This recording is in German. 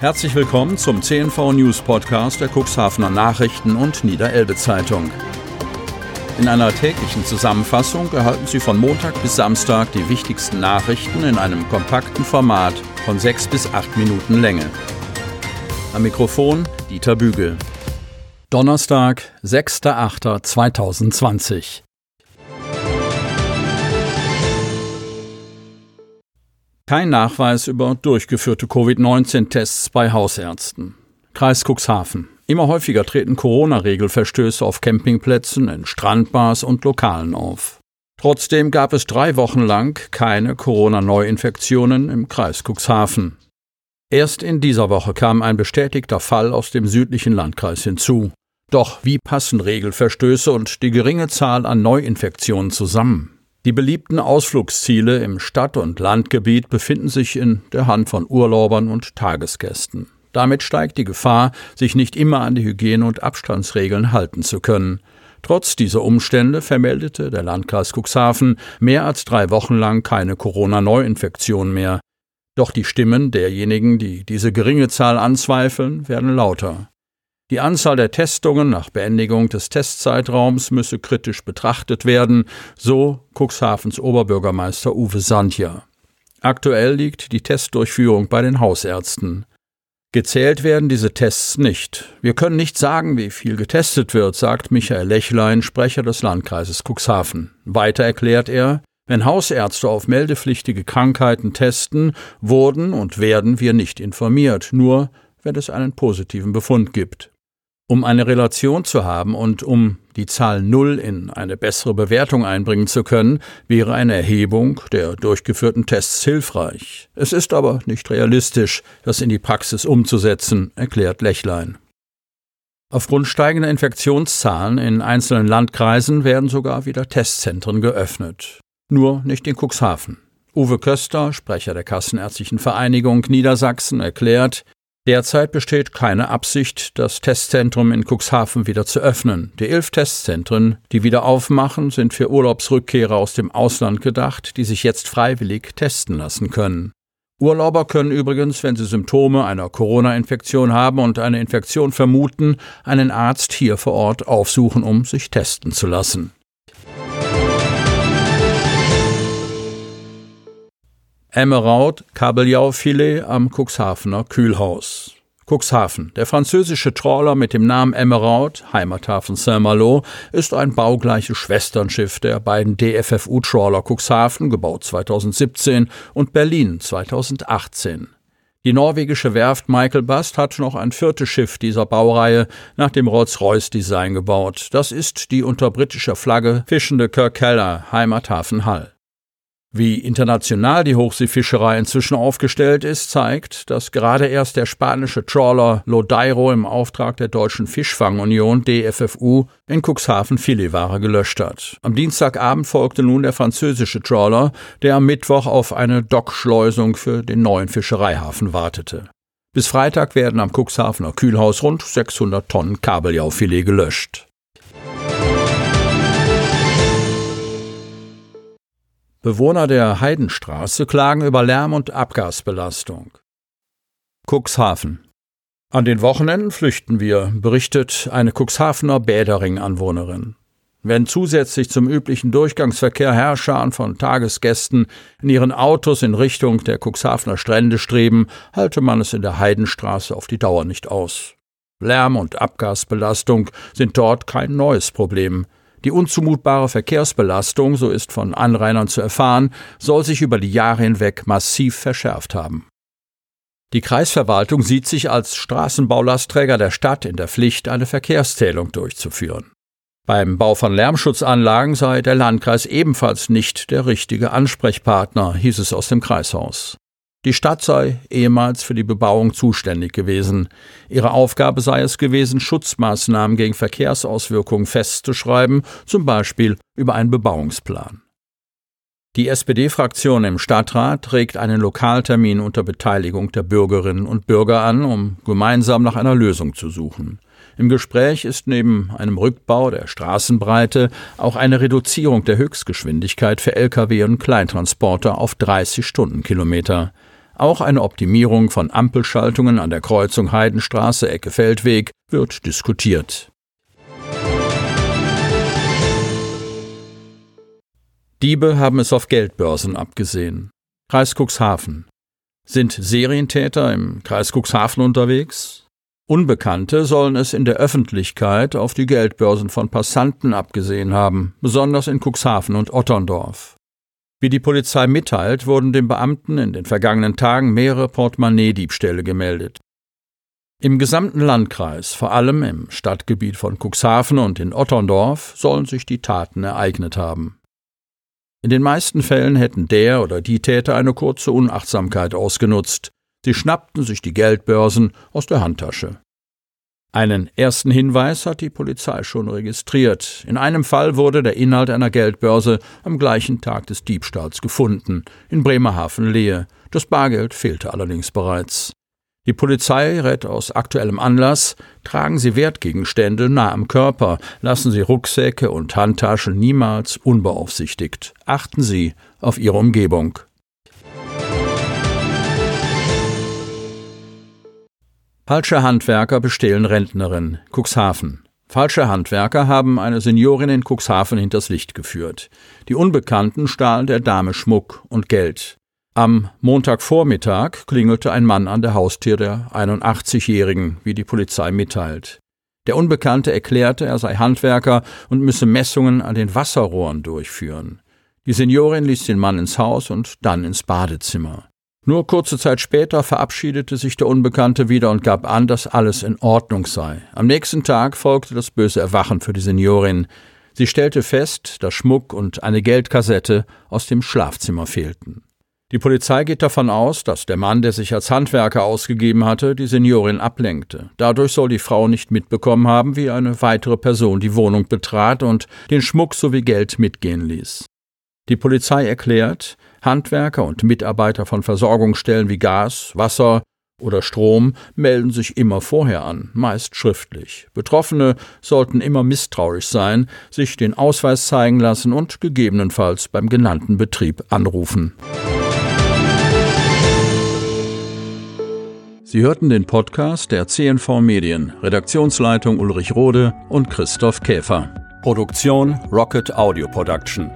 Herzlich willkommen zum CNV News Podcast der Cuxhavener Nachrichten und Niederelbe Zeitung. In einer täglichen Zusammenfassung erhalten Sie von Montag bis Samstag die wichtigsten Nachrichten in einem kompakten Format von sechs bis acht Minuten Länge. Am Mikrofon Dieter Bügel. Donnerstag, 6.8.2020. Kein Nachweis über durchgeführte Covid-19-Tests bei Hausärzten. Kreis Cuxhaven. Immer häufiger treten Corona-Regelverstöße auf Campingplätzen, in Strandbars und Lokalen auf. Trotzdem gab es drei Wochen lang keine Corona-Neuinfektionen im Kreis Cuxhaven. Erst in dieser Woche kam ein bestätigter Fall aus dem südlichen Landkreis hinzu. Doch wie passen Regelverstöße und die geringe Zahl an Neuinfektionen zusammen? Die beliebten Ausflugsziele im Stadt- und Landgebiet befinden sich in der Hand von Urlaubern und Tagesgästen. Damit steigt die Gefahr, sich nicht immer an die Hygiene- und Abstandsregeln halten zu können. Trotz dieser Umstände vermeldete der Landkreis Cuxhaven mehr als drei Wochen lang keine Corona-Neuinfektion mehr. Doch die Stimmen derjenigen, die diese geringe Zahl anzweifeln, werden lauter. Die Anzahl der Testungen nach Beendigung des Testzeitraums müsse kritisch betrachtet werden, so Cuxhavens Oberbürgermeister Uwe Sandja. Aktuell liegt die Testdurchführung bei den Hausärzten. Gezählt werden diese Tests nicht. Wir können nicht sagen, wie viel getestet wird, sagt Michael Lechlein, Sprecher des Landkreises Cuxhaven. Weiter erklärt er, wenn Hausärzte auf meldepflichtige Krankheiten testen, wurden und werden wir nicht informiert, nur wenn es einen positiven Befund gibt. Um eine Relation zu haben und um die Zahl Null in eine bessere Bewertung einbringen zu können, wäre eine Erhebung der durchgeführten Tests hilfreich. Es ist aber nicht realistisch, das in die Praxis umzusetzen, erklärt Lechlein. Aufgrund steigender Infektionszahlen in einzelnen Landkreisen werden sogar wieder Testzentren geöffnet. Nur nicht in Cuxhaven. Uwe Köster, Sprecher der Kassenärztlichen Vereinigung Niedersachsen, erklärt, Derzeit besteht keine Absicht, das Testzentrum in Cuxhaven wieder zu öffnen. Die elf Testzentren, die wieder aufmachen, sind für Urlaubsrückkehrer aus dem Ausland gedacht, die sich jetzt freiwillig testen lassen können. Urlauber können übrigens, wenn sie Symptome einer Corona-Infektion haben und eine Infektion vermuten, einen Arzt hier vor Ort aufsuchen, um sich testen zu lassen. Emmeraut Kabeljaufilet am Cuxhavener Kühlhaus. Cuxhaven. Der französische Trawler mit dem Namen Emmeraut, Heimathafen Saint-Malo, ist ein baugleiches Schwesternschiff der beiden DFFU-Trawler Cuxhaven, gebaut 2017, und Berlin 2018. Die norwegische Werft Michael Bast hat noch ein viertes Schiff dieser Baureihe nach dem Rolls-Royce-Design gebaut. Das ist die unter britischer Flagge fischende Kirk Keller, Heimathafen Hall. Wie international die Hochseefischerei inzwischen aufgestellt ist, zeigt, dass gerade erst der spanische Trawler Lodeiro im Auftrag der Deutschen Fischfangunion DFFU in Cuxhaven Filetware gelöscht hat. Am Dienstagabend folgte nun der französische Trawler, der am Mittwoch auf eine Dockschleusung für den neuen Fischereihafen wartete. Bis Freitag werden am Cuxhavener Kühlhaus rund 600 Tonnen Kabeljaufilet gelöscht. Bewohner der Heidenstraße klagen über Lärm- und Abgasbelastung. Cuxhaven. An den Wochenenden flüchten wir, berichtet eine Cuxhavener Bädering-Anwohnerin. Wenn zusätzlich zum üblichen Durchgangsverkehr Herrscharen von Tagesgästen in ihren Autos in Richtung der Cuxhavener Strände streben, halte man es in der Heidenstraße auf die Dauer nicht aus. Lärm- und Abgasbelastung sind dort kein neues Problem. Die unzumutbare Verkehrsbelastung, so ist von Anrainern zu erfahren, soll sich über die Jahre hinweg massiv verschärft haben. Die Kreisverwaltung sieht sich als Straßenbaulastträger der Stadt in der Pflicht, eine Verkehrszählung durchzuführen. Beim Bau von Lärmschutzanlagen sei der Landkreis ebenfalls nicht der richtige Ansprechpartner, hieß es aus dem Kreishaus. Die Stadt sei ehemals für die Bebauung zuständig gewesen. Ihre Aufgabe sei es gewesen, Schutzmaßnahmen gegen Verkehrsauswirkungen festzuschreiben, zum Beispiel über einen Bebauungsplan. Die SPD-Fraktion im Stadtrat trägt einen Lokaltermin unter Beteiligung der Bürgerinnen und Bürger an, um gemeinsam nach einer Lösung zu suchen. Im Gespräch ist neben einem Rückbau der Straßenbreite auch eine Reduzierung der Höchstgeschwindigkeit für Lkw und Kleintransporter auf 30 Stundenkilometer. Auch eine Optimierung von Ampelschaltungen an der Kreuzung Heidenstraße Ecke Feldweg wird diskutiert. Diebe haben es auf Geldbörsen abgesehen. Kreis Cuxhaven. Sind Serientäter im Kreis Cuxhaven unterwegs? Unbekannte sollen es in der Öffentlichkeit auf die Geldbörsen von Passanten abgesehen haben, besonders in Cuxhaven und Otterndorf. Wie die Polizei mitteilt, wurden dem Beamten in den vergangenen Tagen mehrere Portemonnaie-Diebstähle gemeldet. Im gesamten Landkreis, vor allem im Stadtgebiet von Cuxhaven und in Otterndorf, sollen sich die Taten ereignet haben. In den meisten Fällen hätten der oder die Täter eine kurze Unachtsamkeit ausgenutzt, Sie schnappten sich die Geldbörsen aus der Handtasche. Einen ersten Hinweis hat die Polizei schon registriert. In einem Fall wurde der Inhalt einer Geldbörse am gleichen Tag des Diebstahls gefunden, in Bremerhaven-Lehe. Das Bargeld fehlte allerdings bereits. Die Polizei rät aus aktuellem Anlass, tragen Sie Wertgegenstände nah am Körper, lassen Sie Rucksäcke und Handtaschen niemals unbeaufsichtigt. Achten Sie auf Ihre Umgebung. Falsche Handwerker bestehlen Rentnerin, Cuxhaven. Falsche Handwerker haben eine Seniorin in Cuxhaven hinters Licht geführt. Die Unbekannten stahlen der Dame Schmuck und Geld. Am Montagvormittag klingelte ein Mann an der Haustür der 81-Jährigen, wie die Polizei mitteilt. Der Unbekannte erklärte, er sei Handwerker und müsse Messungen an den Wasserrohren durchführen. Die Seniorin ließ den Mann ins Haus und dann ins Badezimmer. Nur kurze Zeit später verabschiedete sich der Unbekannte wieder und gab an, dass alles in Ordnung sei. Am nächsten Tag folgte das böse Erwachen für die Seniorin. Sie stellte fest, dass Schmuck und eine Geldkassette aus dem Schlafzimmer fehlten. Die Polizei geht davon aus, dass der Mann, der sich als Handwerker ausgegeben hatte, die Seniorin ablenkte. Dadurch soll die Frau nicht mitbekommen haben, wie eine weitere Person die Wohnung betrat und den Schmuck sowie Geld mitgehen ließ. Die Polizei erklärt, Handwerker und Mitarbeiter von Versorgungsstellen wie Gas, Wasser oder Strom melden sich immer vorher an, meist schriftlich. Betroffene sollten immer misstrauisch sein, sich den Ausweis zeigen lassen und gegebenenfalls beim genannten Betrieb anrufen. Sie hörten den Podcast der CNV Medien, Redaktionsleitung Ulrich Rode und Christoph Käfer. Produktion Rocket Audio Production.